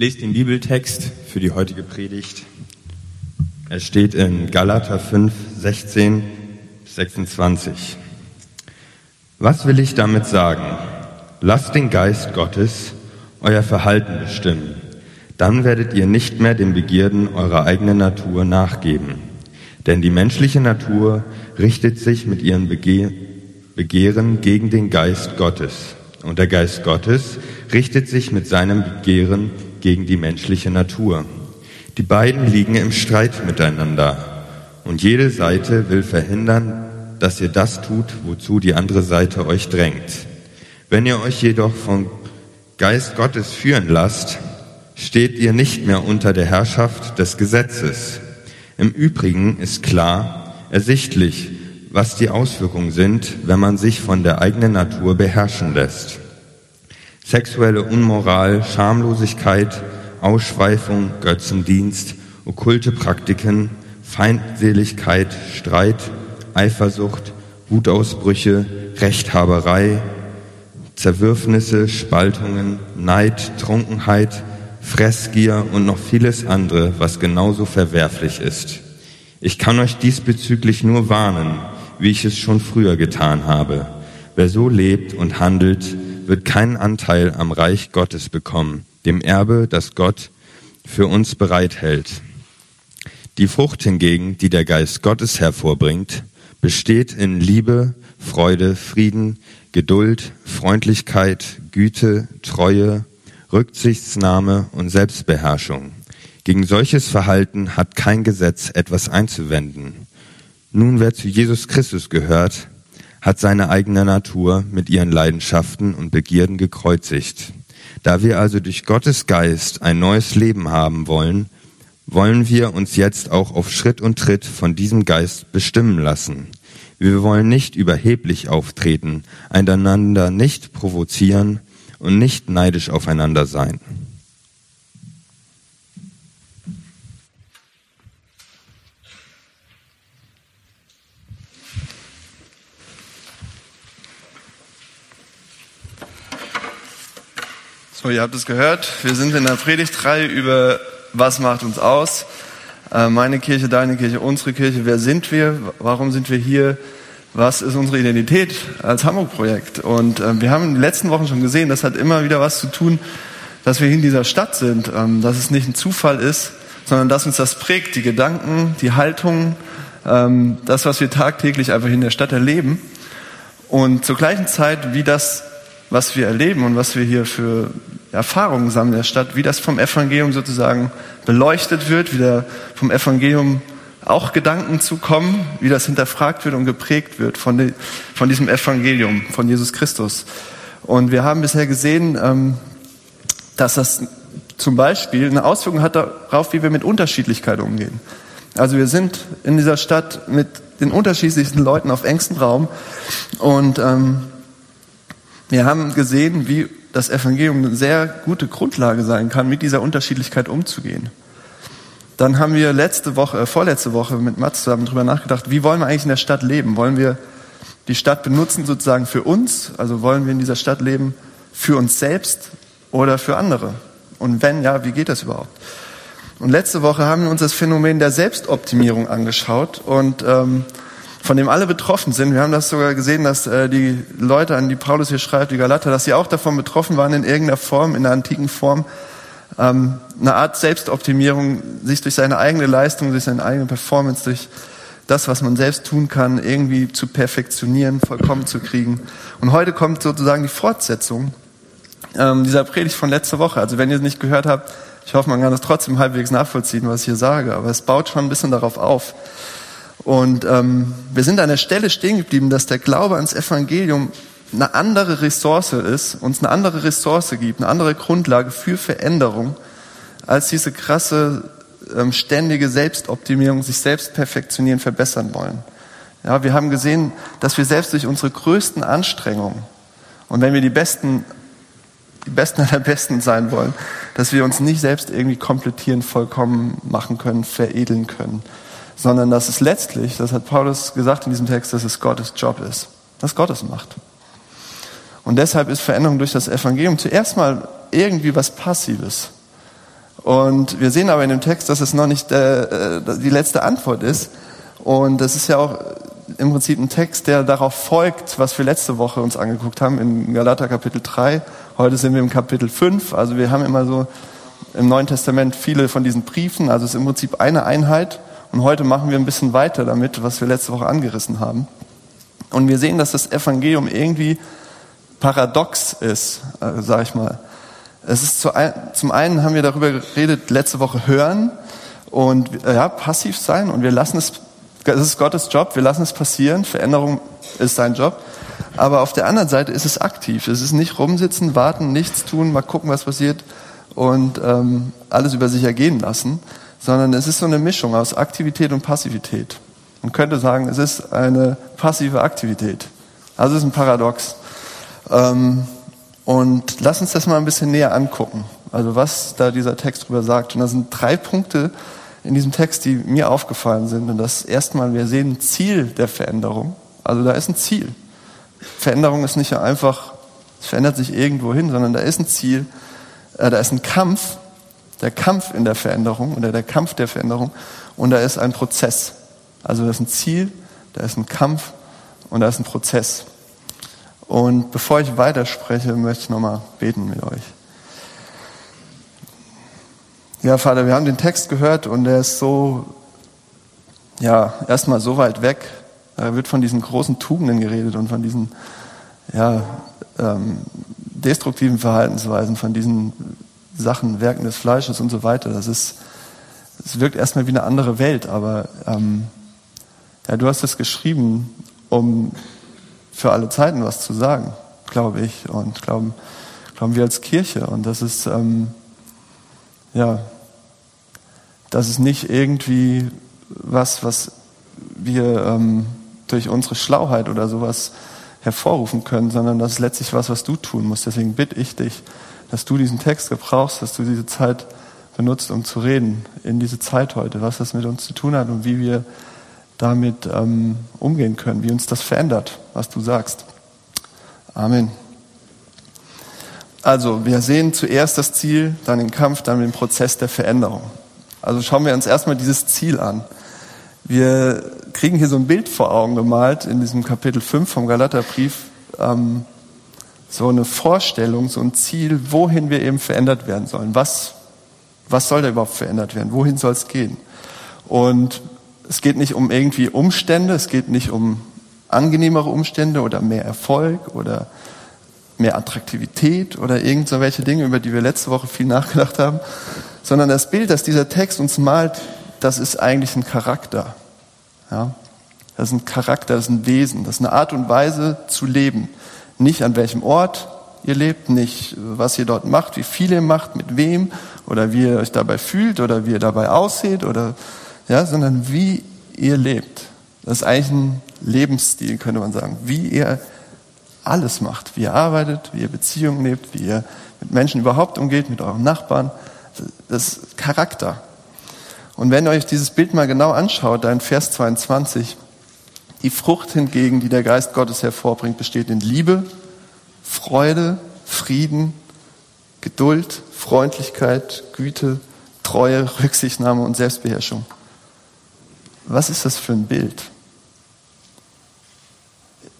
lese den Bibeltext für die heutige Predigt. Er steht in Galater 5, 16, 26. Was will ich damit sagen? Lasst den Geist Gottes euer Verhalten bestimmen. Dann werdet ihr nicht mehr den Begierden eurer eigenen Natur nachgeben. Denn die menschliche Natur richtet sich mit ihren Bege Begehren gegen den Geist Gottes. Und der Geist Gottes richtet sich mit seinem Begehren gegen die menschliche Natur. Die beiden liegen im Streit miteinander. Und jede Seite will verhindern, dass ihr das tut, wozu die andere Seite euch drängt. Wenn ihr euch jedoch vom Geist Gottes führen lasst, steht ihr nicht mehr unter der Herrschaft des Gesetzes. Im Übrigen ist klar, ersichtlich, was die Auswirkungen sind, wenn man sich von der eigenen Natur beherrschen lässt. Sexuelle Unmoral, Schamlosigkeit, Ausschweifung, Götzendienst, okkulte Praktiken, Feindseligkeit, Streit, Eifersucht, Wutausbrüche, Rechthaberei, Zerwürfnisse, Spaltungen, Neid, Trunkenheit, Fressgier und noch vieles andere, was genauso verwerflich ist. Ich kann euch diesbezüglich nur warnen, wie ich es schon früher getan habe. Wer so lebt und handelt, wird keinen Anteil am Reich Gottes bekommen, dem Erbe, das Gott für uns bereithält. Die Frucht hingegen, die der Geist Gottes hervorbringt, besteht in Liebe, Freude, Frieden, Geduld, Freundlichkeit, Güte, Treue, Rücksichtsnahme und Selbstbeherrschung. Gegen solches Verhalten hat kein Gesetz etwas einzuwenden. Nun, wer zu Jesus Christus gehört, hat seine eigene Natur mit ihren Leidenschaften und Begierden gekreuzigt. Da wir also durch Gottes Geist ein neues Leben haben wollen, wollen wir uns jetzt auch auf Schritt und Tritt von diesem Geist bestimmen lassen. Wir wollen nicht überheblich auftreten, einander nicht provozieren und nicht neidisch aufeinander sein. So, ihr habt es gehört. Wir sind in der Predigtreihe über was macht uns aus. Äh, meine Kirche, deine Kirche, unsere Kirche. Wer sind wir? Warum sind wir hier? Was ist unsere Identität als Hamburg-Projekt? Und äh, wir haben in den letzten Wochen schon gesehen, das hat immer wieder was zu tun, dass wir in dieser Stadt sind, ähm, dass es nicht ein Zufall ist, sondern dass uns das prägt, die Gedanken, die Haltung, ähm, das, was wir tagtäglich einfach in der Stadt erleben. Und zur gleichen Zeit, wie das was wir erleben und was wir hier für Erfahrungen sammeln in der Stadt, wie das vom Evangelium sozusagen beleuchtet wird, wie da vom Evangelium auch Gedanken zu kommen, wie das hinterfragt wird und geprägt wird von, de, von diesem Evangelium, von Jesus Christus. Und wir haben bisher gesehen, ähm, dass das zum Beispiel eine Auswirkung hat darauf, wie wir mit Unterschiedlichkeit umgehen. Also wir sind in dieser Stadt mit den unterschiedlichsten Leuten auf engstem Raum und ähm, wir haben gesehen, wie das Evangelium eine sehr gute Grundlage sein kann, mit dieser Unterschiedlichkeit umzugehen. Dann haben wir letzte Woche, äh, vorletzte Woche mit Mats zusammen darüber nachgedacht, wie wollen wir eigentlich in der Stadt leben? Wollen wir die Stadt benutzen sozusagen für uns? Also wollen wir in dieser Stadt leben für uns selbst oder für andere? Und wenn ja, wie geht das überhaupt? Und letzte Woche haben wir uns das Phänomen der Selbstoptimierung angeschaut und ähm, von dem alle betroffen sind. Wir haben das sogar gesehen, dass äh, die Leute, an die Paulus hier schreibt, die Galater, dass sie auch davon betroffen waren in irgendeiner Form, in der antiken Form, ähm, eine Art Selbstoptimierung, sich durch seine eigene Leistung, durch seine eigene Performance, durch das, was man selbst tun kann, irgendwie zu perfektionieren, vollkommen zu kriegen. Und heute kommt sozusagen die Fortsetzung ähm, dieser Predigt von letzter Woche. Also wenn ihr es nicht gehört habt, ich hoffe, man kann das trotzdem halbwegs nachvollziehen, was ich hier sage, aber es baut schon ein bisschen darauf auf. Und ähm, wir sind an der Stelle stehen geblieben, dass der Glaube ans Evangelium eine andere Ressource ist, uns eine andere Ressource gibt, eine andere Grundlage für Veränderung, als diese krasse, ähm, ständige Selbstoptimierung, sich selbst perfektionieren, verbessern wollen. Ja, wir haben gesehen, dass wir selbst durch unsere größten Anstrengungen und wenn wir die Besten, die Besten aller Besten sein wollen, dass wir uns nicht selbst irgendwie komplettieren, vollkommen machen können, veredeln können sondern dass es letztlich, das hat Paulus gesagt in diesem Text, dass es Gottes Job ist, dass Gott es macht. Und deshalb ist Veränderung durch das Evangelium zuerst mal irgendwie was Passives. Und wir sehen aber in dem Text, dass es noch nicht äh, die letzte Antwort ist. Und das ist ja auch im Prinzip ein Text, der darauf folgt, was wir letzte Woche uns angeguckt haben, in Galater Kapitel 3. Heute sind wir im Kapitel 5. Also wir haben immer so im Neuen Testament viele von diesen Briefen. Also es ist im Prinzip eine Einheit. Und heute machen wir ein bisschen weiter damit, was wir letzte Woche angerissen haben. Und wir sehen, dass das Evangelium irgendwie paradox ist, äh, sage ich mal. Es ist zu ein, zum einen haben wir darüber geredet, letzte Woche hören und äh, ja, passiv sein und wir lassen es, das ist Gottes Job, wir lassen es passieren, Veränderung ist sein Job. Aber auf der anderen Seite ist es aktiv. Es ist nicht rumsitzen, warten, nichts tun, mal gucken, was passiert und ähm, alles über sich ergehen lassen, sondern es ist so eine Mischung aus Aktivität und Passivität. Man könnte sagen, es ist eine passive Aktivität. Also es ist ein Paradox. Ähm, und lass uns das mal ein bisschen näher angucken. Also was da dieser Text drüber sagt. Und da sind drei Punkte in diesem Text, die mir aufgefallen sind. Und das erstmal, wir sehen ein Ziel der Veränderung. Also da ist ein Ziel. Veränderung ist nicht einfach, es verändert sich irgendwo hin, sondern da ist ein Ziel, äh, da ist ein Kampf, der Kampf in der Veränderung oder der Kampf der Veränderung und da ist ein Prozess. Also da ist ein Ziel, da ist ein Kampf und da ist ein Prozess. Und bevor ich weiterspreche, möchte ich nochmal beten mit euch. Ja, Vater, wir haben den Text gehört und er ist so, ja, erstmal so weit weg. Da wird von diesen großen Tugenden geredet und von diesen, ja, ähm, destruktiven Verhaltensweisen, von diesen Sachen, Werken des Fleisches und so weiter. Das ist, es wirkt erstmal wie eine andere Welt, aber ähm, ja, du hast es geschrieben, um für alle Zeiten was zu sagen, glaube ich, und glauben, glauben wir als Kirche. Und das ist, ähm, ja, das ist nicht irgendwie was, was wir ähm, durch unsere Schlauheit oder sowas hervorrufen können, sondern das ist letztlich was, was du tun musst. Deswegen bitte ich dich, dass du diesen Text gebrauchst, dass du diese Zeit benutzt, um zu reden in diese Zeit heute, was das mit uns zu tun hat und wie wir damit ähm, umgehen können, wie uns das verändert, was du sagst. Amen. Also, wir sehen zuerst das Ziel, dann den Kampf, dann den Prozess der Veränderung. Also schauen wir uns erstmal dieses Ziel an. Wir kriegen hier so ein Bild vor Augen gemalt in diesem Kapitel 5 vom Galaterbrief. Ähm, so eine Vorstellung, so ein Ziel, wohin wir eben verändert werden sollen. Was, was soll da überhaupt verändert werden? Wohin soll es gehen? Und es geht nicht um irgendwie Umstände, es geht nicht um angenehmere Umstände oder mehr Erfolg oder mehr Attraktivität oder irgend so welche Dinge, über die wir letzte Woche viel nachgedacht haben, sondern das Bild, das dieser Text uns malt, das ist eigentlich ein Charakter. Ja? Das ist ein Charakter, das ist ein Wesen, das ist eine Art und Weise zu leben. Nicht an welchem Ort ihr lebt, nicht was ihr dort macht, wie viel ihr macht, mit wem oder wie ihr euch dabei fühlt oder wie ihr dabei aussieht oder ja, sondern wie ihr lebt. Das ist eigentlich ein Lebensstil, könnte man sagen. Wie ihr alles macht, wie ihr arbeitet, wie ihr Beziehungen lebt, wie ihr mit Menschen überhaupt umgeht, mit euren Nachbarn. Das ist Charakter. Und wenn ihr euch dieses Bild mal genau anschaut, da in Vers 22, die Frucht hingegen, die der Geist Gottes hervorbringt, besteht in Liebe, Freude, Frieden, Geduld, Freundlichkeit, Güte, Treue, Rücksichtnahme und Selbstbeherrschung was ist das für ein Bild?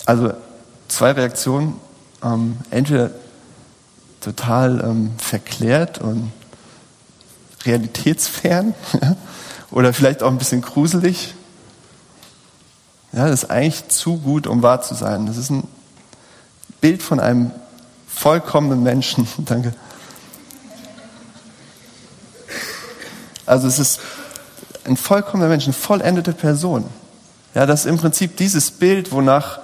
Also zwei Reaktionen. Ähm, entweder total ähm, verklärt und realitätsfern oder vielleicht auch ein bisschen gruselig. Ja, das ist eigentlich zu gut, um wahr zu sein. Das ist ein Bild von einem vollkommenen Menschen. Danke. Also es ist ein vollkommener Mensch, eine vollendete Person. Ja, das ist im Prinzip dieses Bild, wonach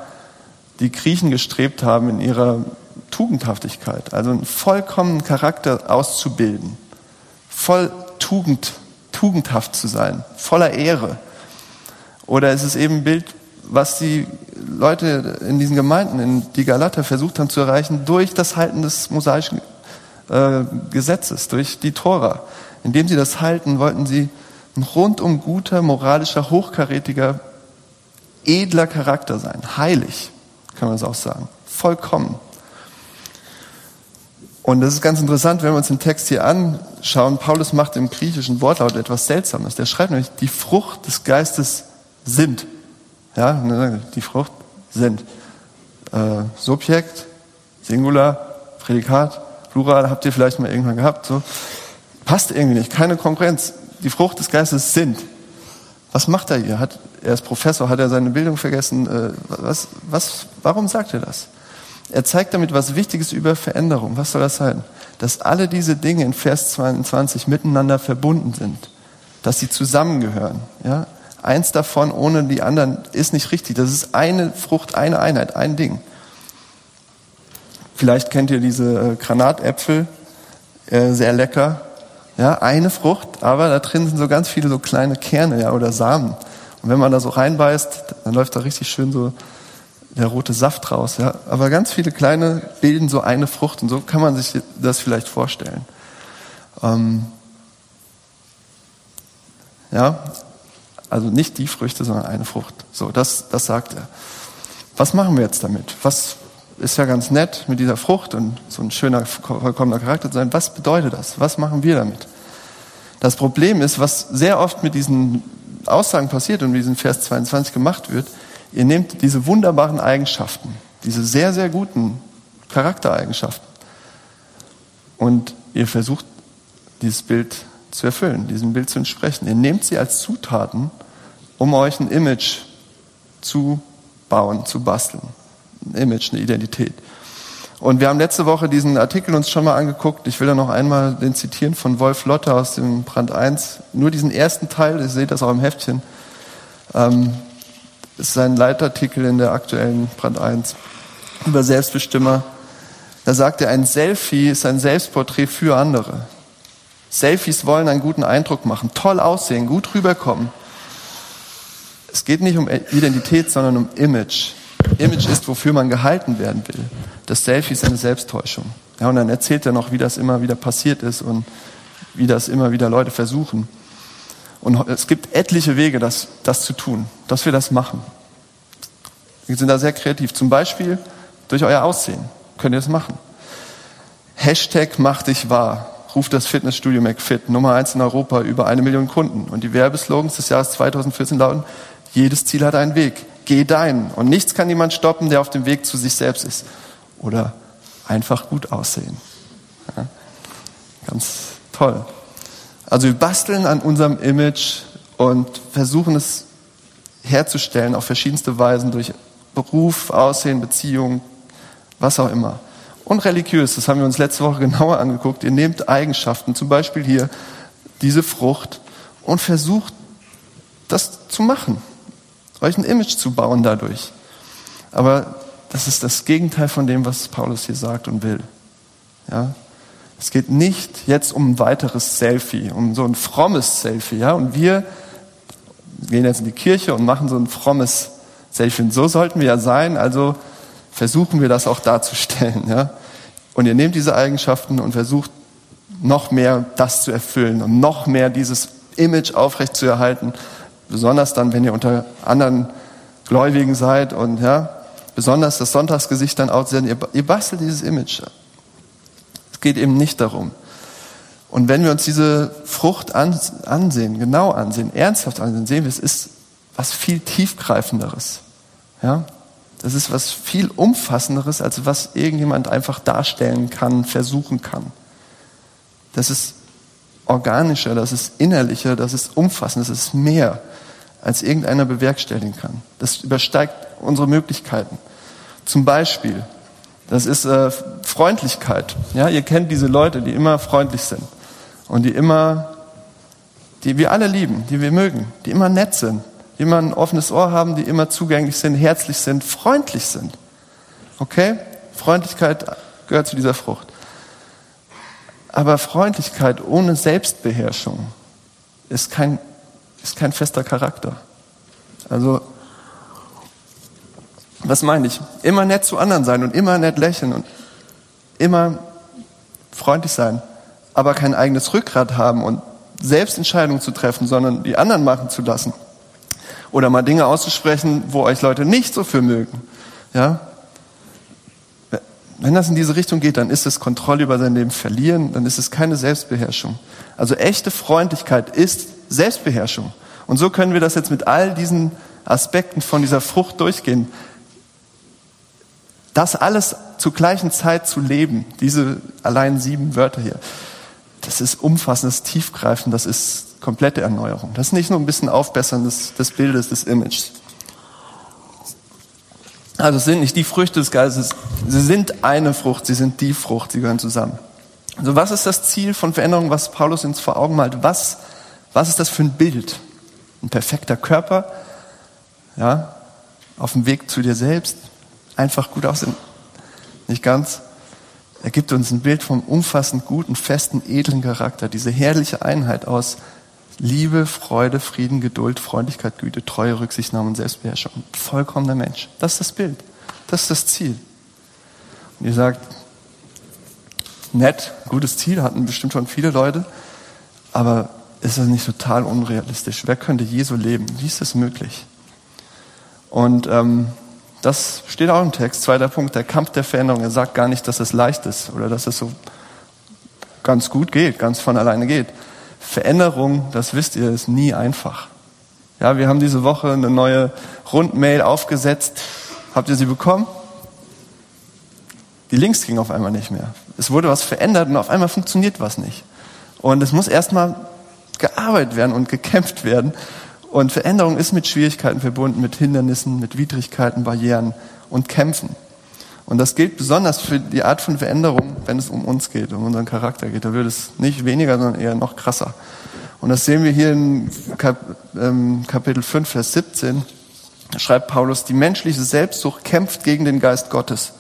die Griechen gestrebt haben in ihrer Tugendhaftigkeit. Also einen vollkommenen Charakter auszubilden. Voll Tugend, tugendhaft zu sein. Voller Ehre. Oder ist es eben ein Bild, was die Leute in diesen Gemeinden, in die Galater versucht haben zu erreichen, durch das Halten des mosaischen äh, Gesetzes, durch die Tora. Indem sie das halten, wollten sie ein rundum guter, moralischer, hochkarätiger, edler Charakter sein. Heilig, kann man es auch sagen. Vollkommen. Und das ist ganz interessant, wenn wir uns den Text hier anschauen. Paulus macht im griechischen Wortlaut etwas Seltsames. Der schreibt nämlich, die Frucht des Geistes sind. Ja, die Frucht sind. Äh, Subjekt, Singular, Prädikat, Plural, habt ihr vielleicht mal irgendwann gehabt. So. Passt irgendwie nicht, keine Konkurrenz. Die Frucht des Geistes sind. Was macht er hier? Hat, er ist Professor, hat er seine Bildung vergessen? Äh, was, was, warum sagt er das? Er zeigt damit was Wichtiges über Veränderung. Was soll das sein? Dass alle diese Dinge in Vers 22 miteinander verbunden sind. Dass sie zusammengehören. Ja? Eins davon ohne die anderen ist nicht richtig. Das ist eine Frucht, eine Einheit, ein Ding. Vielleicht kennt ihr diese äh, Granatäpfel, äh, sehr lecker. Ja, eine Frucht, aber da drin sind so ganz viele so kleine Kerne ja, oder Samen. Und wenn man da so reinbeißt, dann läuft da richtig schön so der rote Saft raus. Ja. Aber ganz viele kleine bilden so eine Frucht und so kann man sich das vielleicht vorstellen. Ähm ja, also nicht die Früchte, sondern eine Frucht. So, das, das sagt er. Was machen wir jetzt damit? Was ist ja ganz nett mit dieser Frucht und so ein schöner, vollkommener Charakter zu sein. Was bedeutet das? Was machen wir damit? Das Problem ist, was sehr oft mit diesen Aussagen passiert und mit diesem Vers 22 gemacht wird, Ihr nehmt diese wunderbaren Eigenschaften, diese sehr, sehr guten Charaktereigenschaften und ihr versucht, dieses Bild zu erfüllen, diesem Bild zu entsprechen. Ihr nehmt sie als Zutaten, um euch ein Image zu bauen, zu basteln. Ein Image, eine Identität. Und wir haben letzte Woche diesen Artikel uns schon mal angeguckt. Ich will da noch einmal den zitieren von Wolf Lotte aus dem Brand 1. Nur diesen ersten Teil, ihr seht das auch im Heftchen. Ähm, ist ein Leitartikel in der aktuellen Brand 1 über Selbstbestimmer. Da sagt er, ein Selfie ist ein Selbstporträt für andere. Selfies wollen einen guten Eindruck machen, toll aussehen, gut rüberkommen. Es geht nicht um Identität, sondern um Image. Image ist, wofür man gehalten werden will. Das Selfie ist eine Selbsttäuschung. Ja, und dann erzählt er noch, wie das immer wieder passiert ist und wie das immer wieder Leute versuchen. Und es gibt etliche Wege, das, das zu tun, dass wir das machen. Wir sind da sehr kreativ. Zum Beispiel durch euer Aussehen könnt ihr das machen. Hashtag mach dich wahr. Ruft das Fitnessstudio McFit, Nummer eins in Europa, über eine Million Kunden. Und die Werbeslogans des Jahres 2014 lauten, jedes Ziel hat einen Weg. Geh dein. Und nichts kann jemand stoppen, der auf dem Weg zu sich selbst ist. Oder einfach gut aussehen. Ja, ganz toll. Also wir basteln an unserem Image und versuchen es herzustellen auf verschiedenste Weisen durch Beruf, Aussehen, Beziehung, was auch immer. Und religiös, das haben wir uns letzte Woche genauer angeguckt. Ihr nehmt Eigenschaften, zum Beispiel hier diese Frucht und versucht das zu machen, euch ein Image zu bauen dadurch. Aber das ist das Gegenteil von dem, was Paulus hier sagt und will. Ja, es geht nicht jetzt um ein weiteres Selfie, um so ein frommes Selfie, ja. Und wir gehen jetzt in die Kirche und machen so ein frommes Selfie. Und so sollten wir ja sein. Also versuchen wir das auch darzustellen, ja. Und ihr nehmt diese Eigenschaften und versucht noch mehr das zu erfüllen und noch mehr dieses Image aufrecht zu erhalten. Besonders dann, wenn ihr unter anderen Gläubigen seid und ja, besonders das Sonntagsgesicht dann auch ihr, ihr bastelt dieses Image es geht eben nicht darum. Und wenn wir uns diese Frucht ansehen, genau ansehen, ernsthaft ansehen, sehen wir, es ist was viel tiefgreifenderes. Ja? Das ist was viel umfassenderes, als was irgendjemand einfach darstellen kann, versuchen kann. Das ist organischer, das ist innerlicher, das ist umfassend, das ist mehr, als irgendeiner bewerkstelligen kann. Das übersteigt unsere Möglichkeiten. Zum Beispiel, das ist äh, Freundlichkeit. Ja, ihr kennt diese Leute, die immer freundlich sind und die immer, die wir alle lieben, die wir mögen, die immer nett sind, die immer ein offenes Ohr haben, die immer zugänglich sind, herzlich sind, freundlich sind. Okay? Freundlichkeit gehört zu dieser Frucht. Aber Freundlichkeit ohne Selbstbeherrschung ist kein, ist kein fester Charakter. Also was meine ich? Immer nett zu anderen sein und immer nett lächeln und immer freundlich sein, aber kein eigenes Rückgrat haben und selbst Entscheidungen zu treffen, sondern die anderen machen zu lassen. Oder mal Dinge auszusprechen, wo euch Leute nicht so für mögen. Ja? wenn das in diese Richtung geht, dann ist es Kontrolle über sein Leben verlieren, dann ist es keine Selbstbeherrschung. Also echte Freundlichkeit ist Selbstbeherrschung. Und so können wir das jetzt mit all diesen Aspekten von dieser Frucht durchgehen. Das alles zur gleichen Zeit zu leben, diese allein sieben Wörter hier, das ist umfassend, das ist tiefgreifend, das ist komplette Erneuerung. Das ist nicht nur ein bisschen Aufbessern des, des Bildes, des Images. Also es sind nicht die Früchte des Geistes, sie sind eine Frucht, sie sind die Frucht, sie gehören zusammen. Also was ist das Ziel von Veränderung, was Paulus uns vor Augen malt? Was, was ist das für ein Bild? Ein perfekter Körper, ja, auf dem Weg zu dir selbst, einfach gut aussehen. Nicht ganz. Er gibt uns ein Bild vom umfassend guten, festen, edlen Charakter, diese herrliche Einheit aus Liebe, Freude, Frieden, Geduld, Freundlichkeit, Güte, Treue, Rücksichtnahme und Selbstbeherrschung. Vollkommener Mensch. Das ist das Bild. Das ist das Ziel. Und ihr sagt, nett, gutes Ziel, hatten bestimmt schon viele Leute, aber ist das nicht total unrealistisch? Wer könnte Jesu leben? Wie ist das möglich? Und ähm, das steht auch im Text. Zweiter Punkt, der Kampf der Veränderung. Er sagt gar nicht, dass es leicht ist oder dass es so ganz gut geht, ganz von alleine geht. Veränderung, das wisst ihr, ist nie einfach. Ja, wir haben diese Woche eine neue Rundmail aufgesetzt. Habt ihr sie bekommen? Die Links gingen auf einmal nicht mehr. Es wurde was verändert und auf einmal funktioniert was nicht. Und es muss erstmal gearbeitet werden und gekämpft werden. Und Veränderung ist mit Schwierigkeiten verbunden, mit Hindernissen, mit Widrigkeiten, Barrieren und Kämpfen. Und das gilt besonders für die Art von Veränderung, wenn es um uns geht, um unseren Charakter geht. Da wird es nicht weniger, sondern eher noch krasser. Und das sehen wir hier in ähm, Kapitel 5, Vers 17. Da schreibt Paulus, die menschliche Selbstsucht kämpft gegen den Geist Gottes.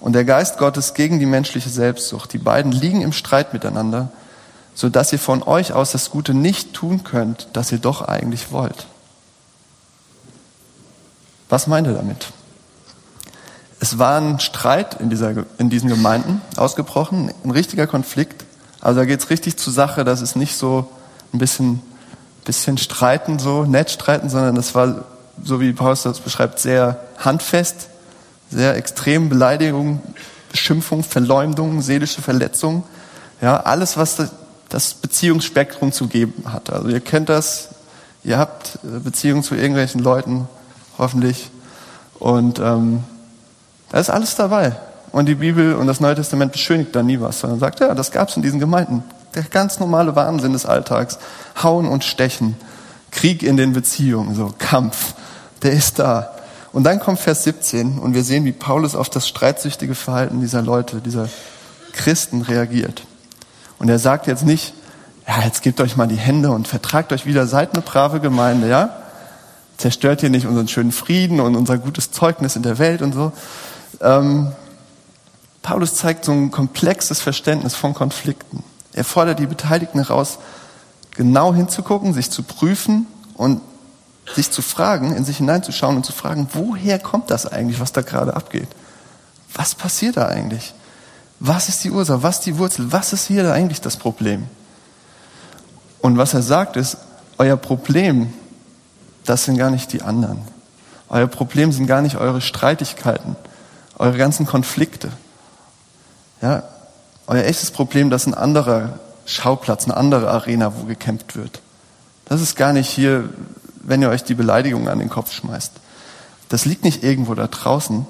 Und der Geist Gottes gegen die menschliche Selbstsucht. Die beiden liegen im Streit miteinander, so dass ihr von euch aus das Gute nicht tun könnt, das ihr doch eigentlich wollt. Was meint er damit? Es war ein Streit in, dieser, in diesen Gemeinden ausgebrochen, ein richtiger Konflikt. Also da geht es richtig zur Sache, das ist nicht so ein bisschen, bisschen streiten, so nett streiten, sondern das war, so wie Paulus das beschreibt, sehr handfest, sehr extrem Beleidigung, Beschimpfung, Verleumdung, seelische Verletzung. Ja, alles, was das Beziehungsspektrum zu geben hat. Also ihr kennt das, ihr habt äh, Beziehungen zu irgendwelchen Leuten, hoffentlich. Und ähm, da ist alles dabei. Und die Bibel und das Neue Testament beschönigt da nie was, sondern sagt, ja, das gab es in diesen Gemeinden. Der ganz normale Wahnsinn des Alltags. Hauen und Stechen. Krieg in den Beziehungen, so Kampf. Der ist da. Und dann kommt Vers 17 und wir sehen, wie Paulus auf das streitsüchtige Verhalten dieser Leute, dieser Christen reagiert. Und er sagt jetzt nicht, ja, jetzt gebt euch mal die Hände und vertragt euch wieder, seid eine brave Gemeinde, ja? Zerstört hier nicht unseren schönen Frieden und unser gutes Zeugnis in der Welt und so, ähm, Paulus zeigt so ein komplexes Verständnis von Konflikten. Er fordert die Beteiligten heraus, genau hinzugucken, sich zu prüfen und sich zu fragen, in sich hineinzuschauen und zu fragen, woher kommt das eigentlich, was da gerade abgeht? Was passiert da eigentlich? Was ist die Ursache? Was ist die Wurzel? Was ist hier da eigentlich das Problem? Und was er sagt ist, euer Problem, das sind gar nicht die anderen. Euer Problem sind gar nicht eure Streitigkeiten eure ganzen Konflikte. Ja, euer echtes Problem, das ist ein anderer Schauplatz, eine andere Arena, wo gekämpft wird. Das ist gar nicht hier, wenn ihr euch die Beleidigung an den Kopf schmeißt. Das liegt nicht irgendwo da draußen,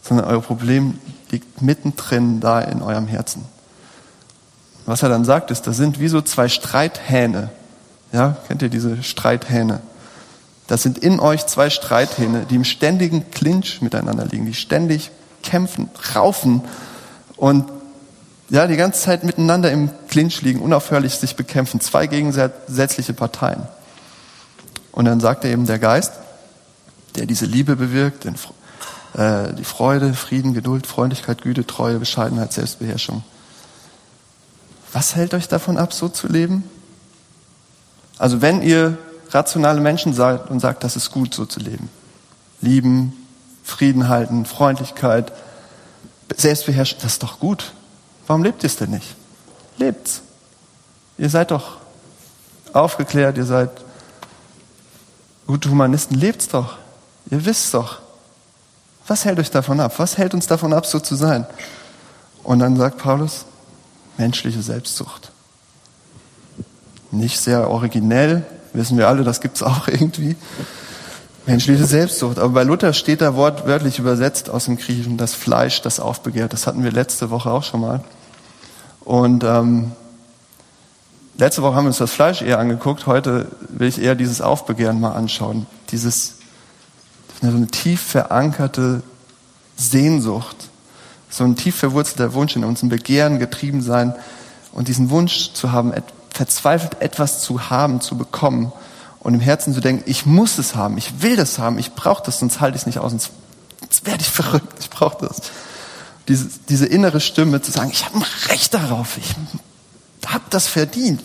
sondern euer Problem liegt mittendrin da in eurem Herzen. Was er dann sagt, ist, das sind wie so zwei Streithähne. Ja, kennt ihr diese Streithähne? Das sind in euch zwei Streithähne, die im ständigen Clinch miteinander liegen, die ständig kämpfen, raufen und ja, die ganze Zeit miteinander im Clinch liegen, unaufhörlich sich bekämpfen. Zwei gegensätzliche Parteien. Und dann sagt er eben der Geist, der diese Liebe bewirkt, den, äh, die Freude, Frieden, Geduld, Freundlichkeit, Güte, Treue, Bescheidenheit, Selbstbeherrschung. Was hält euch davon ab, so zu leben? Also wenn ihr rationale Menschen seid und sagt, das ist gut, so zu leben. Lieben, Frieden halten, Freundlichkeit, Selbstbeherrschung, das ist doch gut. Warum lebt ihr es denn nicht? Lebt's. Ihr seid doch aufgeklärt, ihr seid gute Humanisten, lebt's doch. Ihr wisst doch. Was hält euch davon ab? Was hält uns davon ab, so zu sein? Und dann sagt Paulus, menschliche Selbstsucht. Nicht sehr originell, wissen wir alle, das gibt's auch irgendwie. Menschliche Selbstsucht. Aber bei Luther steht da wortwörtlich übersetzt aus dem Griechischen das Fleisch, das aufbegehrt. Das hatten wir letzte Woche auch schon mal. Und ähm, letzte Woche haben wir uns das Fleisch eher angeguckt. Heute will ich eher dieses Aufbegehren mal anschauen. Dieses so eine tief verankerte Sehnsucht, so ein tief verwurzelter Wunsch in uns, ein Begehren getrieben sein und diesen Wunsch zu haben, verzweifelt etwas zu haben, zu bekommen und im Herzen zu denken, ich muss es haben, ich will das haben, ich brauche das, sonst halte ich es nicht aus, sonst, sonst werde ich verrückt, ich brauche das. Diese, diese innere Stimme zu sagen, ich habe ein Recht darauf, ich habe das verdient,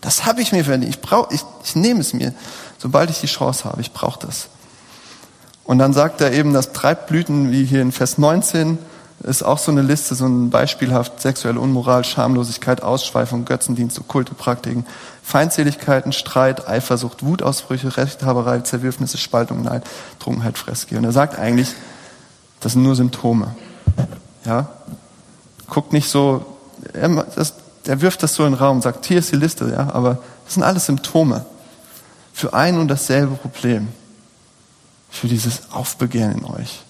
das habe ich mir verdient, ich, brauch, ich, ich nehme es mir, sobald ich die Chance habe, ich brauche das. Und dann sagt er eben, dass Treibblüten, wie hier in Vers 19, ist auch so eine Liste, so ein beispielhaft sexuelle Unmoral, Schamlosigkeit, Ausschweifung, Götzendienst, okkulte Praktiken, Feindseligkeiten, Streit, Eifersucht, Wutausbrüche, Rechthaberei, Zerwürfnisse, Spaltung, Neid, Trunkenheit, Freske. Und er sagt eigentlich, das sind nur Symptome. Ja? Guckt nicht so, er, das, er wirft das so in den Raum, sagt, hier ist die Liste, ja, aber das sind alles Symptome für ein und dasselbe Problem. Für dieses Aufbegehren in euch.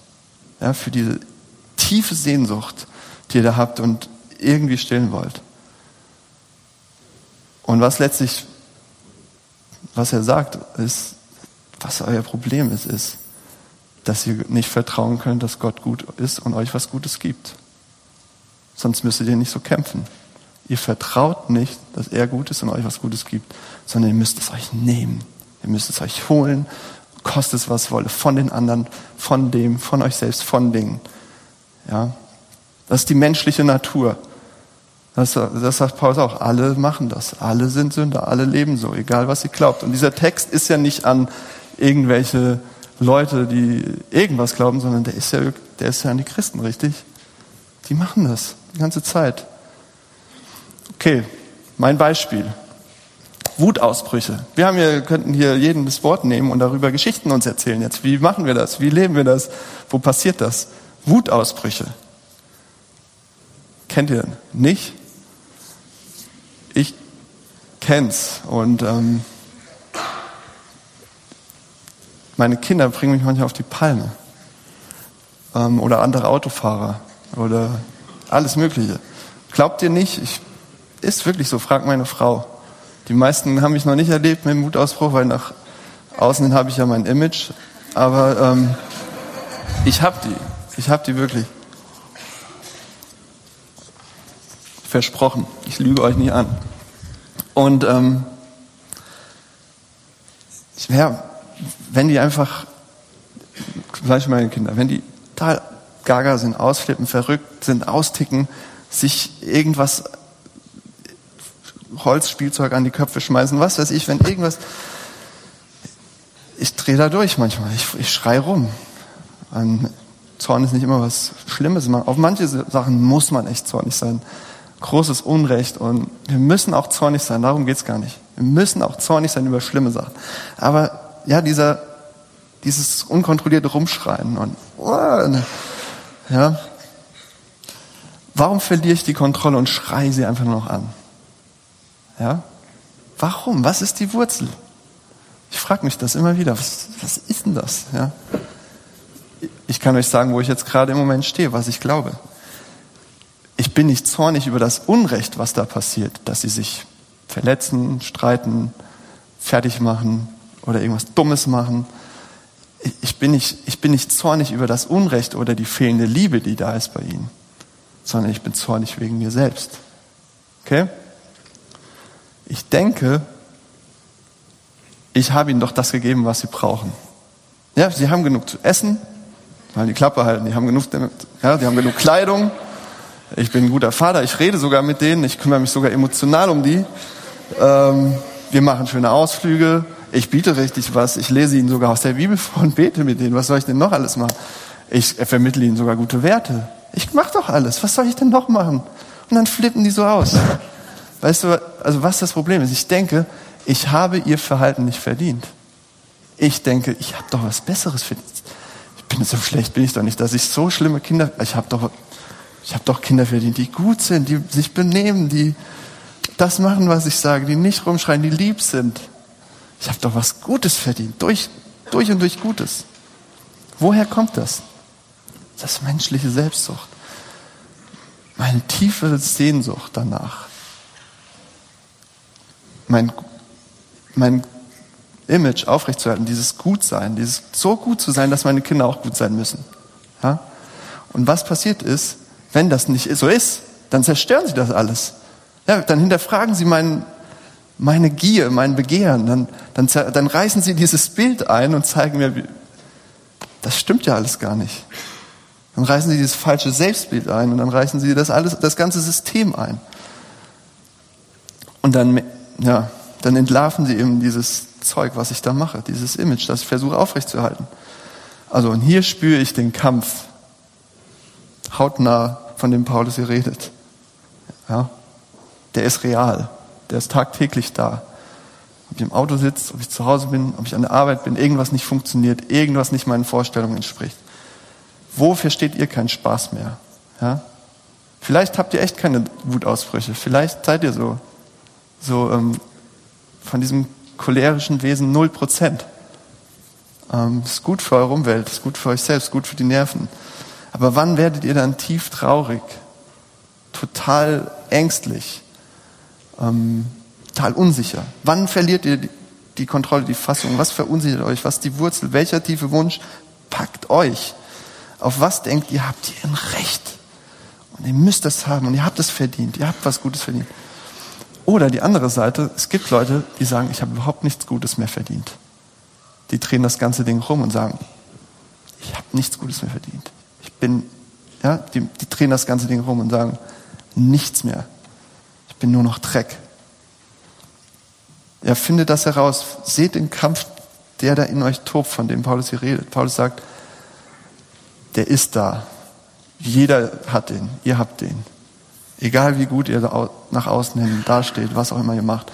Ja, für diese tiefe Sehnsucht, die ihr da habt und irgendwie stillen wollt. Und was letztlich, was er sagt, ist, was euer Problem ist, ist, dass ihr nicht vertrauen könnt, dass Gott gut ist und euch was Gutes gibt. Sonst müsstet ihr nicht so kämpfen. Ihr vertraut nicht, dass er gut ist und euch was Gutes gibt, sondern ihr müsst es euch nehmen. Ihr müsst es euch holen, kostet es was wolle, von den anderen, von dem, von euch selbst, von Dingen. Ja, das ist die menschliche Natur. Das, das sagt Paulus auch. Alle machen das. Alle sind Sünder. Alle leben so, egal was sie glaubt. Und dieser Text ist ja nicht an irgendwelche Leute, die irgendwas glauben, sondern der ist ja, der ist ja an die Christen, richtig? Die machen das die ganze Zeit. Okay, mein Beispiel. Wutausbrüche. Wir haben hier, könnten hier jeden das Wort nehmen und darüber Geschichten uns erzählen jetzt. Wie machen wir das? Wie leben wir das? Wo passiert das? Wutausbrüche. Kennt ihr nicht? Ich kenn's und ähm, meine Kinder bringen mich manchmal auf die Palme ähm, oder andere Autofahrer oder alles Mögliche. Glaubt ihr nicht? Ich, ist wirklich so. Fragt meine Frau. Die meisten haben mich noch nicht erlebt mit dem Wutausbruch, weil nach außen habe ich ja mein Image. Aber ähm, ich habe die. Ich habe die wirklich. Versprochen. Ich lüge euch nicht an. Und ähm, ja, wenn die einfach, gleich meine Kinder, wenn die total gaga sind, ausflippen, verrückt sind, austicken, sich irgendwas Holzspielzeug an die Köpfe schmeißen, was weiß ich, wenn irgendwas. Ich drehe da durch manchmal. Ich, ich schrei rum. Ein Zorn ist nicht immer was Schlimmes. Auf manche Sachen muss man echt zornig sein. Großes Unrecht und wir müssen auch zornig sein. Darum geht's gar nicht. Wir müssen auch zornig sein über schlimme Sachen. Aber ja, dieser, dieses unkontrollierte Rumschreien und ja, warum verliere ich die Kontrolle und schreie sie einfach nur noch an? Ja? Warum? Was ist die Wurzel? Ich frage mich das immer wieder. Was, was ist denn das? Ja? Ich kann euch sagen, wo ich jetzt gerade im Moment stehe, was ich glaube. Ich bin nicht zornig über das Unrecht, was da passiert, dass sie sich verletzen, streiten, fertig machen oder irgendwas Dummes machen. Ich bin, nicht, ich bin nicht zornig über das Unrecht oder die fehlende Liebe, die da ist bei ihnen, sondern ich bin zornig wegen mir selbst. Okay? ich denke, ich habe ihnen doch das gegeben, was sie brauchen. Ja, sie haben genug zu essen, weil die Klappe halten, die haben genug, ja, die haben genug Kleidung. Ich bin ein guter Vater, ich rede sogar mit denen, ich kümmere mich sogar emotional um die. Ähm, wir machen schöne Ausflüge, ich biete richtig was, ich lese ihnen sogar aus der Bibel vor und bete mit denen. Was soll ich denn noch alles machen? Ich vermittle ihnen sogar gute Werte. Ich mache doch alles, was soll ich denn noch machen? Und dann flippen die so aus. Weißt du, also was das Problem ist? Ich denke, ich habe ihr Verhalten nicht verdient. Ich denke, ich habe doch was Besseres verdient. Meine, so schlecht bin ich doch nicht, dass ich so schlimme Kinder, ich habe doch, ich habe doch Kinder verdient, die gut sind, die sich benehmen, die das machen, was ich sage, die nicht rumschreien, die lieb sind. Ich habe doch was Gutes verdient, durch, durch und durch Gutes. Woher kommt das? Das menschliche Selbstsucht. Meine tiefe Sehnsucht danach. Mein, mein Image aufrechtzuerhalten, dieses Gutsein, dieses so gut zu sein, dass meine Kinder auch gut sein müssen. Ja? Und was passiert ist, wenn das nicht so ist, dann zerstören sie das alles. Ja, dann hinterfragen sie mein, meine Gier, mein Begehren. Dann, dann, dann reißen sie dieses Bild ein und zeigen mir, das stimmt ja alles gar nicht. Dann reißen sie dieses falsche Selbstbild ein und dann reißen sie das alles, das ganze System ein. Und dann, ja, dann entlarven sie eben dieses Zeug, was ich da mache, dieses Image, das ich versuche aufrechtzuerhalten. Also, und hier spüre ich den Kampf hautnah, von dem Paulus hier redet. Ja, der ist real, der ist tagtäglich da. Ob ich im Auto sitze, ob ich zu Hause bin, ob ich an der Arbeit bin, irgendwas nicht funktioniert, irgendwas nicht meinen Vorstellungen entspricht. Wo versteht ihr keinen Spaß mehr? Ja? Vielleicht habt ihr echt keine Wutausbrüche, vielleicht seid ihr so, so ähm, von diesem cholerischen Wesen null Prozent. Ähm, ist gut für eure Umwelt, ist gut für euch selbst, gut für die Nerven. Aber wann werdet ihr dann tief traurig, total ängstlich, ähm, total unsicher? Wann verliert ihr die, die Kontrolle, die Fassung? Was verunsichert euch? Was ist die Wurzel? Welcher tiefe Wunsch packt euch? Auf was denkt ihr, habt ihr ein Recht? Und ihr müsst das haben und ihr habt es verdient. Ihr habt was Gutes verdient. Oder die andere Seite, es gibt Leute, die sagen, ich habe überhaupt nichts Gutes mehr verdient. Die drehen das ganze Ding rum und sagen, ich habe nichts Gutes mehr verdient. Ich bin, ja, die, die drehen das ganze Ding rum und sagen, nichts mehr. Ich bin nur noch Dreck. Ja, findet das heraus. Seht den Kampf, der da in euch tobt, von dem Paulus hier redet. Paulus sagt, der ist da. Jeder hat den. Ihr habt den. Egal wie gut ihr nach außen hin dasteht, was auch immer ihr macht.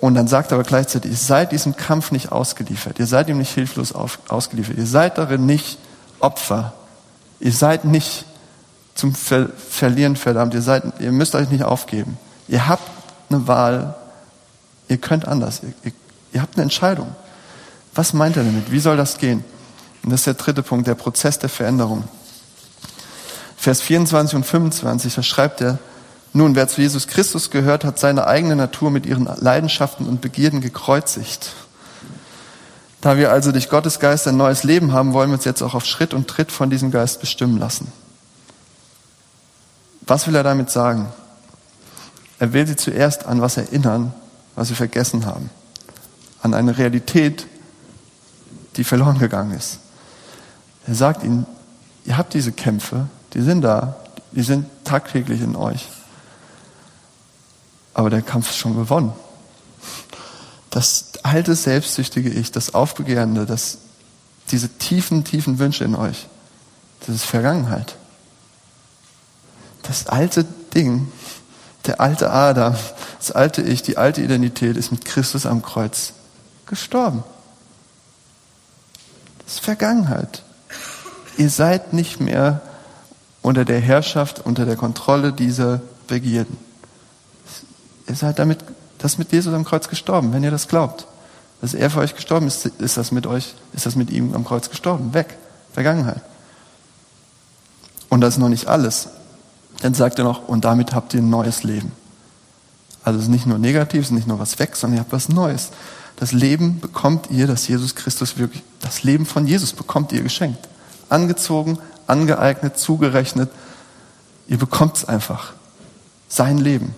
Und dann sagt er aber gleichzeitig, ihr seid diesem Kampf nicht ausgeliefert. Ihr seid ihm nicht hilflos ausgeliefert. Ihr seid darin nicht Opfer. Ihr seid nicht zum Ver Verlieren verdammt. Ihr, seid, ihr müsst euch nicht aufgeben. Ihr habt eine Wahl. Ihr könnt anders. Ihr, ihr, ihr habt eine Entscheidung. Was meint er damit? Wie soll das gehen? Und das ist der dritte Punkt, der Prozess der Veränderung. Vers 24 und 25, da schreibt er, nun, wer zu Jesus Christus gehört, hat seine eigene Natur mit ihren Leidenschaften und Begierden gekreuzigt. Da wir also durch Gottes Geist ein neues Leben haben, wollen wir uns jetzt auch auf Schritt und Tritt von diesem Geist bestimmen lassen. Was will er damit sagen? Er will sie zuerst an was erinnern, was sie vergessen haben. An eine Realität, die verloren gegangen ist. Er sagt ihnen, ihr habt diese Kämpfe, die sind da, die sind tagtäglich in euch. Aber der Kampf ist schon gewonnen. Das alte selbstsüchtige Ich, das Aufbegehrende, das, diese tiefen, tiefen Wünsche in euch, das ist Vergangenheit. Das alte Ding, der alte Adam, das alte Ich, die alte Identität ist mit Christus am Kreuz gestorben. Das ist Vergangenheit. Ihr seid nicht mehr unter der Herrschaft, unter der Kontrolle dieser Begierden. Ihr seid damit, das mit Jesus am Kreuz gestorben, wenn ihr das glaubt. Dass er für euch gestorben ist, ist das mit euch, ist das mit ihm am Kreuz gestorben. Weg. Vergangenheit. Und das ist noch nicht alles. Dann sagt er noch, und damit habt ihr ein neues Leben. Also es ist nicht nur negativ, es ist nicht nur was weg, sondern ihr habt was Neues. Das Leben bekommt ihr, das Jesus Christus wirklich, das Leben von Jesus bekommt ihr geschenkt. Angezogen, angeeignet, zugerechnet. Ihr bekommt es einfach. Sein Leben.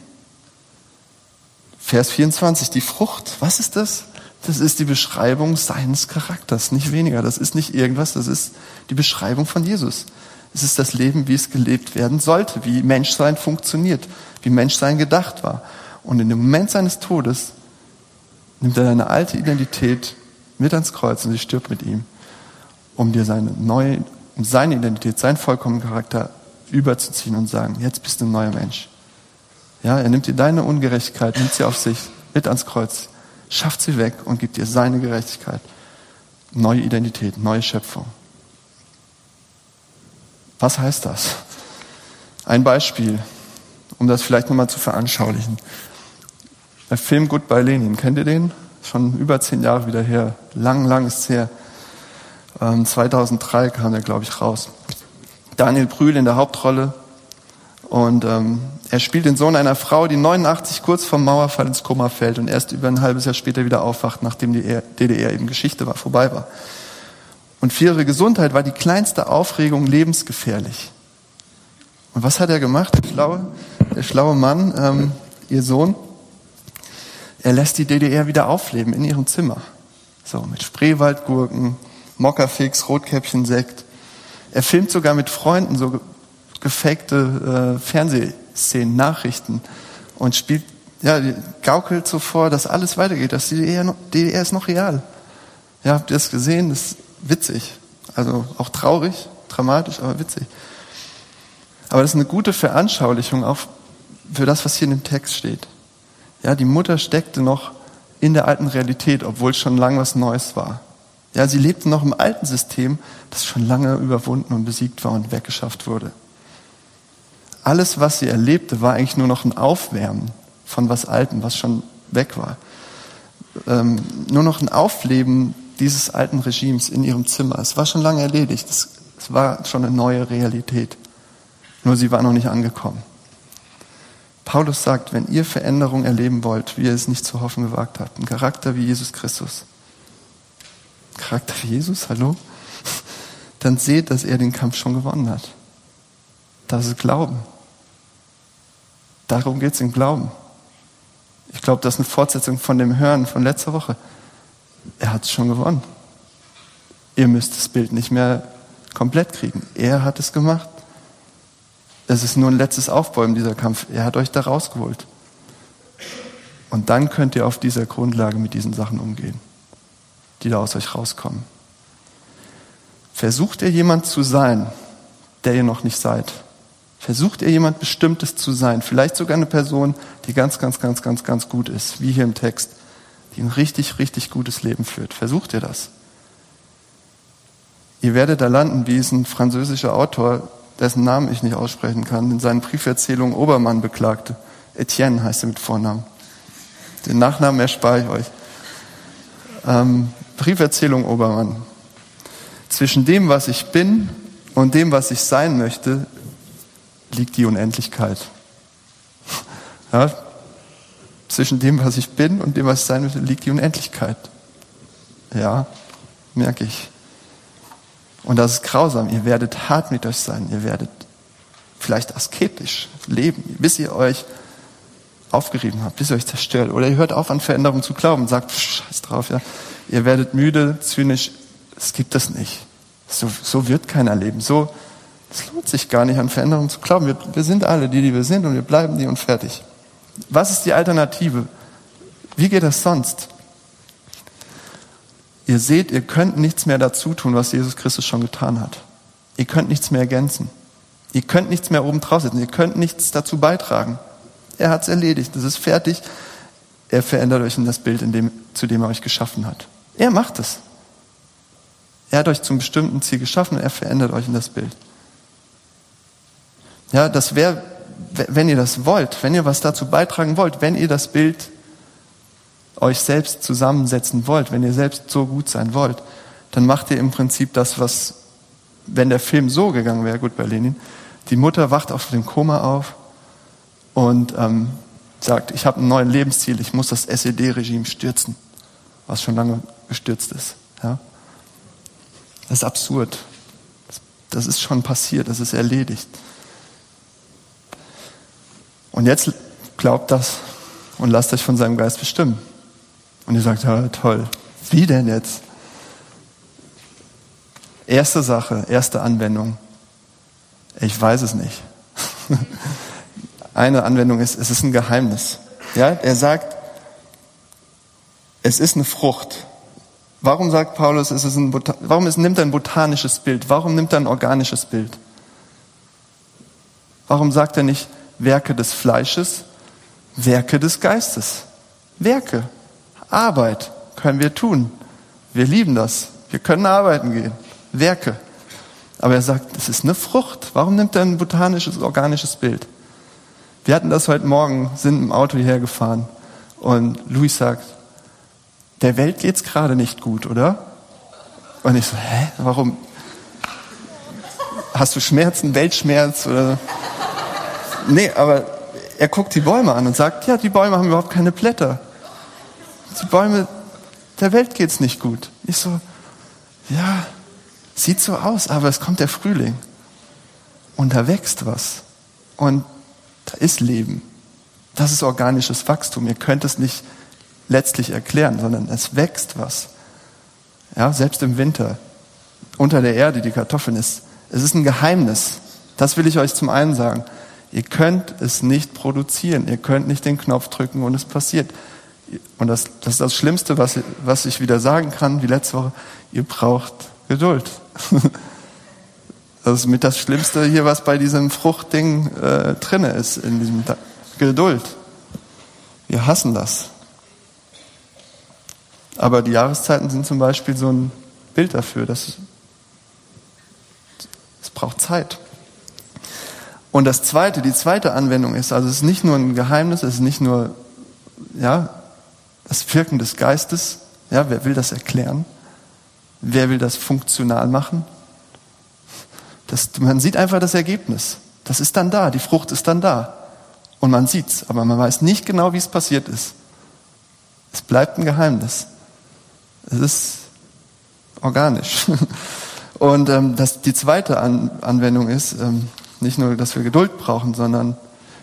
Vers 24, die Frucht. Was ist das? Das ist die Beschreibung seines Charakters, nicht weniger. Das ist nicht irgendwas, das ist die Beschreibung von Jesus. Es ist das Leben, wie es gelebt werden sollte, wie Menschsein funktioniert, wie Menschsein gedacht war. Und in dem Moment seines Todes nimmt er deine alte Identität mit ans Kreuz und sie stirbt mit ihm, um dir seine neue um seine Identität, seinen vollkommenen Charakter überzuziehen und sagen, jetzt bist du ein neuer Mensch. Ja, er nimmt dir deine Ungerechtigkeit, nimmt sie auf sich mit ans Kreuz, schafft sie weg und gibt dir seine Gerechtigkeit. Neue Identität, neue Schöpfung. Was heißt das? Ein Beispiel, um das vielleicht nochmal zu veranschaulichen. Der Film Goodbye Lenin, kennt ihr den? Schon über zehn Jahre wieder her. Lang, lang ist es her. 2003 ähm, kam der, glaube ich, raus. Daniel Brühl in der Hauptrolle. Und ähm, er spielt den Sohn einer Frau, die 89 kurz vom Mauerfall ins Koma fällt und erst über ein halbes Jahr später wieder aufwacht, nachdem die DDR eben Geschichte war, vorbei war. Und für ihre Gesundheit war die kleinste Aufregung lebensgefährlich. Und was hat er gemacht, der schlaue, der schlaue Mann, ähm, ihr Sohn? Er lässt die DDR wieder aufleben in ihrem Zimmer. So, mit Spreewaldgurken, Mockerfix, Rotkäppchen, Sekt. Er filmt sogar mit Freunden so gefakte äh, Fernsehszenen, Nachrichten und spielt, ja, gaukelt so vor, dass alles weitergeht, dass die DDR, DDR ist noch real. Ja, habt ihr das gesehen? Das ist witzig. Also auch traurig, dramatisch, aber witzig. Aber das ist eine gute Veranschaulichung auch für das, was hier in dem Text steht. Ja, die Mutter steckte noch in der alten Realität, obwohl schon lange was Neues war. Ja, sie lebte noch im alten System, das schon lange überwunden und besiegt war und weggeschafft wurde. Alles, was sie erlebte, war eigentlich nur noch ein Aufwärmen von was Alten, was schon weg war. Ähm, nur noch ein Aufleben dieses alten Regimes in ihrem Zimmer. Es war schon lange erledigt. Es, es war schon eine neue Realität. Nur sie war noch nicht angekommen. Paulus sagt, wenn ihr Veränderung erleben wollt, wie ihr es nicht zu hoffen gewagt habt, ein Charakter wie Jesus Christus, Charakter Jesus, hallo? Dann seht, dass er den Kampf schon gewonnen hat. Das ist Glauben. Darum geht es im Glauben. Ich glaube, das ist eine Fortsetzung von dem Hören von letzter Woche. Er hat es schon gewonnen. Ihr müsst das Bild nicht mehr komplett kriegen. Er hat es gemacht. Es ist nur ein letztes Aufbäumen dieser Kampf. Er hat euch da rausgeholt. Und dann könnt ihr auf dieser Grundlage mit diesen Sachen umgehen die da aus euch rauskommen. Versucht ihr jemand zu sein, der ihr noch nicht seid? Versucht ihr jemand Bestimmtes zu sein? Vielleicht sogar eine Person, die ganz, ganz, ganz, ganz, ganz gut ist, wie hier im Text, die ein richtig, richtig gutes Leben führt. Versucht ihr das? Ihr werdet da landen, wie es ein französischer Autor, dessen Namen ich nicht aussprechen kann, in seinen Brieferzählungen Obermann beklagte. Etienne heißt er mit Vornamen. Den Nachnamen erspare ich euch. Ähm, Brieferzählung Obermann. Zwischen dem, was ich bin und dem, was ich sein möchte, liegt die Unendlichkeit. Ja? Zwischen dem, was ich bin und dem, was ich sein möchte, liegt die Unendlichkeit. Ja, merke ich. Und das ist grausam. Ihr werdet hart mit euch sein. Ihr werdet vielleicht asketisch leben, bis ihr euch aufgerieben habt, bis ihr euch zerstört. Oder ihr hört auf an Veränderungen zu glauben, sagt, scheiß drauf, ja ihr werdet müde, zynisch. Es gibt das nicht. So, so wird keiner leben. So, es lohnt sich gar nicht, an Veränderungen zu glauben. Wir, wir sind alle die, die wir sind und wir bleiben die und fertig. Was ist die Alternative? Wie geht das sonst? Ihr seht, ihr könnt nichts mehr dazu tun, was Jesus Christus schon getan hat. Ihr könnt nichts mehr ergänzen. Ihr könnt nichts mehr oben drauf setzen. Ihr könnt nichts dazu beitragen. Er hat es erledigt. Es ist fertig. Er verändert euch in das Bild, in dem, zu dem er euch geschaffen hat. Er macht es. Er hat euch zum bestimmten Ziel geschaffen und er verändert euch in das Bild. Ja, das wäre, wenn ihr das wollt, wenn ihr was dazu beitragen wollt, wenn ihr das Bild euch selbst zusammensetzen wollt, wenn ihr selbst so gut sein wollt, dann macht ihr im Prinzip das, was, wenn der Film so gegangen wäre, gut bei Lenin, die Mutter wacht auf dem Koma auf und ähm, sagt, ich habe ein neues Lebensziel, ich muss das SED-Regime stürzen was schon lange gestürzt ist. Ja? Das ist absurd. Das ist schon passiert, das ist erledigt. Und jetzt glaubt das und lasst euch von seinem Geist bestimmen. Und ihr sagt, ja, toll. Wie denn jetzt? Erste Sache, erste Anwendung. Ich weiß es nicht. Eine Anwendung ist, es ist ein Geheimnis. Ja, er sagt, es ist eine Frucht. Warum sagt Paulus, es ist ein, warum ist, nimmt er ein botanisches Bild? Warum nimmt er ein organisches Bild? Warum sagt er nicht Werke des Fleisches, Werke des Geistes? Werke, Arbeit können wir tun. Wir lieben das. Wir können arbeiten gehen. Werke. Aber er sagt, es ist eine Frucht. Warum nimmt er ein botanisches, organisches Bild? Wir hatten das heute Morgen, sind im Auto hierher gefahren. Und Luis sagt, der Welt geht's gerade nicht gut, oder? Und ich so, hä, warum? Hast du Schmerzen, Weltschmerz oder? Nee, aber er guckt die Bäume an und sagt, ja, die Bäume haben überhaupt keine Blätter. Die Bäume, der Welt geht's nicht gut. Ich so, ja, sieht so aus, aber es kommt der Frühling. Und da wächst was. Und da ist Leben. Das ist organisches Wachstum. Ihr könnt es nicht letztlich erklären, sondern es wächst was. Ja, selbst im Winter. Unter der Erde, die Kartoffeln ist. Es ist ein Geheimnis. Das will ich euch zum einen sagen. Ihr könnt es nicht produzieren. Ihr könnt nicht den Knopf drücken und es passiert. Und das, das ist das Schlimmste, was, was ich wieder sagen kann, wie letzte Woche. Ihr braucht Geduld. Das ist mit das Schlimmste hier, was bei diesem Fruchtding äh, drinne ist, in diesem Geduld. Wir hassen das. Aber die Jahreszeiten sind zum Beispiel so ein Bild dafür, dass es braucht Zeit. Und das zweite, die zweite Anwendung ist, also es ist nicht nur ein Geheimnis, es ist nicht nur, ja, das Wirken des Geistes, ja, wer will das erklären? Wer will das funktional machen? Das, man sieht einfach das Ergebnis. Das ist dann da, die Frucht ist dann da. Und man sieht's, aber man weiß nicht genau, wie es passiert ist. Es bleibt ein Geheimnis. Es ist organisch. Und ähm, das, die zweite An Anwendung ist ähm, nicht nur, dass wir Geduld brauchen, sondern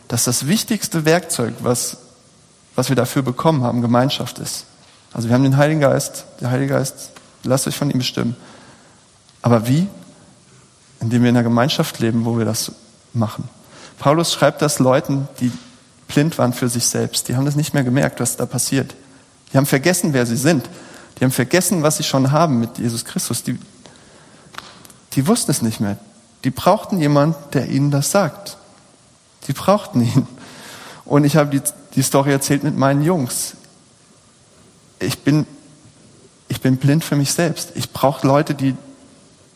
dass das wichtigste Werkzeug, was, was wir dafür bekommen haben, Gemeinschaft ist. Also wir haben den Heiligen Geist. Der Heilige Geist, lasst euch von ihm bestimmen. Aber wie? indem wir in einer Gemeinschaft leben, wo wir das machen. Paulus schreibt das Leuten, die blind waren für sich selbst. Die haben das nicht mehr gemerkt, was da passiert. Die haben vergessen, wer sie sind. Die haben vergessen, was sie schon haben mit Jesus Christus. Die, die wussten es nicht mehr. Die brauchten jemand, der ihnen das sagt. Die brauchten ihn. Und ich habe die, die Story erzählt mit meinen Jungs. Ich bin, ich bin blind für mich selbst. Ich brauche Leute, die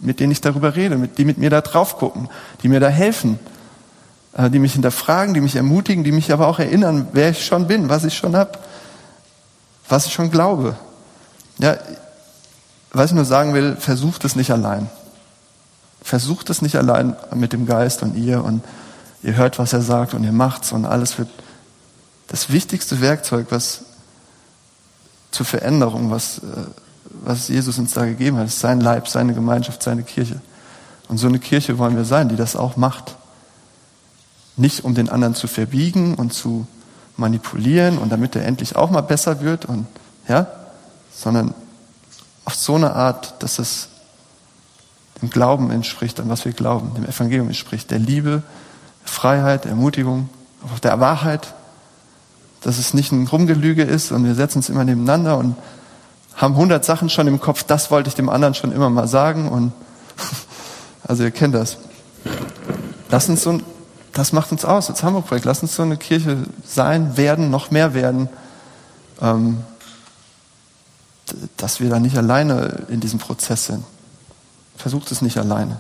mit denen ich darüber rede, mit, die mit mir da drauf gucken, die mir da helfen, äh, die mich hinterfragen, die mich ermutigen, die mich aber auch erinnern, wer ich schon bin, was ich schon habe, was ich schon glaube. Ja, was ich nur sagen will, versucht es nicht allein. Versucht es nicht allein mit dem Geist und ihr und ihr hört, was er sagt und ihr macht's und alles wird das wichtigste Werkzeug, was zur Veränderung, was äh, was Jesus uns da gegeben hat. ist sein Leib, seine Gemeinschaft, seine Kirche. Und so eine Kirche wollen wir sein, die das auch macht. Nicht um den anderen zu verbiegen und zu manipulieren und damit er endlich auch mal besser wird und, ja, sondern auf so eine Art, dass es dem Glauben entspricht, an was wir glauben, dem Evangelium entspricht, der Liebe, Freiheit, Ermutigung, auch der Wahrheit, dass es nicht ein Rumgelüge ist und wir setzen uns immer nebeneinander und haben hundert Sachen schon im Kopf, das wollte ich dem anderen schon immer mal sagen und also ihr kennt das. Lass uns so, das macht uns aus als Hamburg-Projekt. Lass uns so eine Kirche sein, werden, noch mehr werden, ähm, dass wir da nicht alleine in diesem Prozess sind. Versucht es nicht alleine.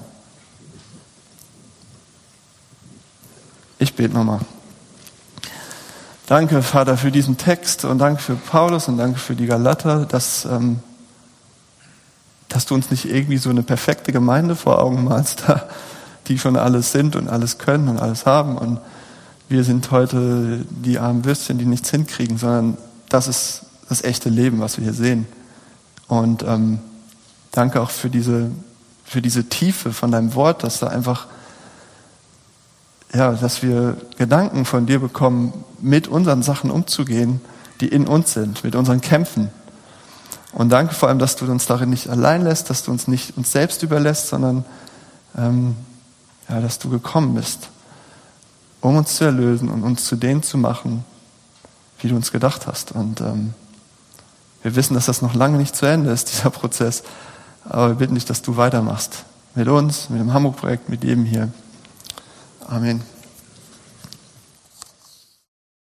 Ich bete nochmal. Danke, Vater, für diesen Text und danke für Paulus und danke für die Galater, dass, ähm, dass du uns nicht irgendwie so eine perfekte Gemeinde vor Augen malst, die schon alles sind und alles können und alles haben und wir sind heute die armen Würstchen, die nichts hinkriegen, sondern das ist das echte Leben, was wir hier sehen. Und ähm, danke auch für diese, für diese Tiefe von deinem Wort, dass da einfach ja, dass wir Gedanken von dir bekommen, mit unseren Sachen umzugehen, die in uns sind, mit unseren Kämpfen. Und danke vor allem, dass du uns darin nicht allein lässt, dass du uns nicht uns selbst überlässt, sondern ähm, ja, dass du gekommen bist, um uns zu erlösen und uns zu denen zu machen, wie du uns gedacht hast. Und ähm, wir wissen, dass das noch lange nicht zu Ende ist, dieser Prozess. Aber wir bitten dich, dass du weitermachst. Mit uns, mit dem Hamburg-Projekt, mit jedem hier. Amen.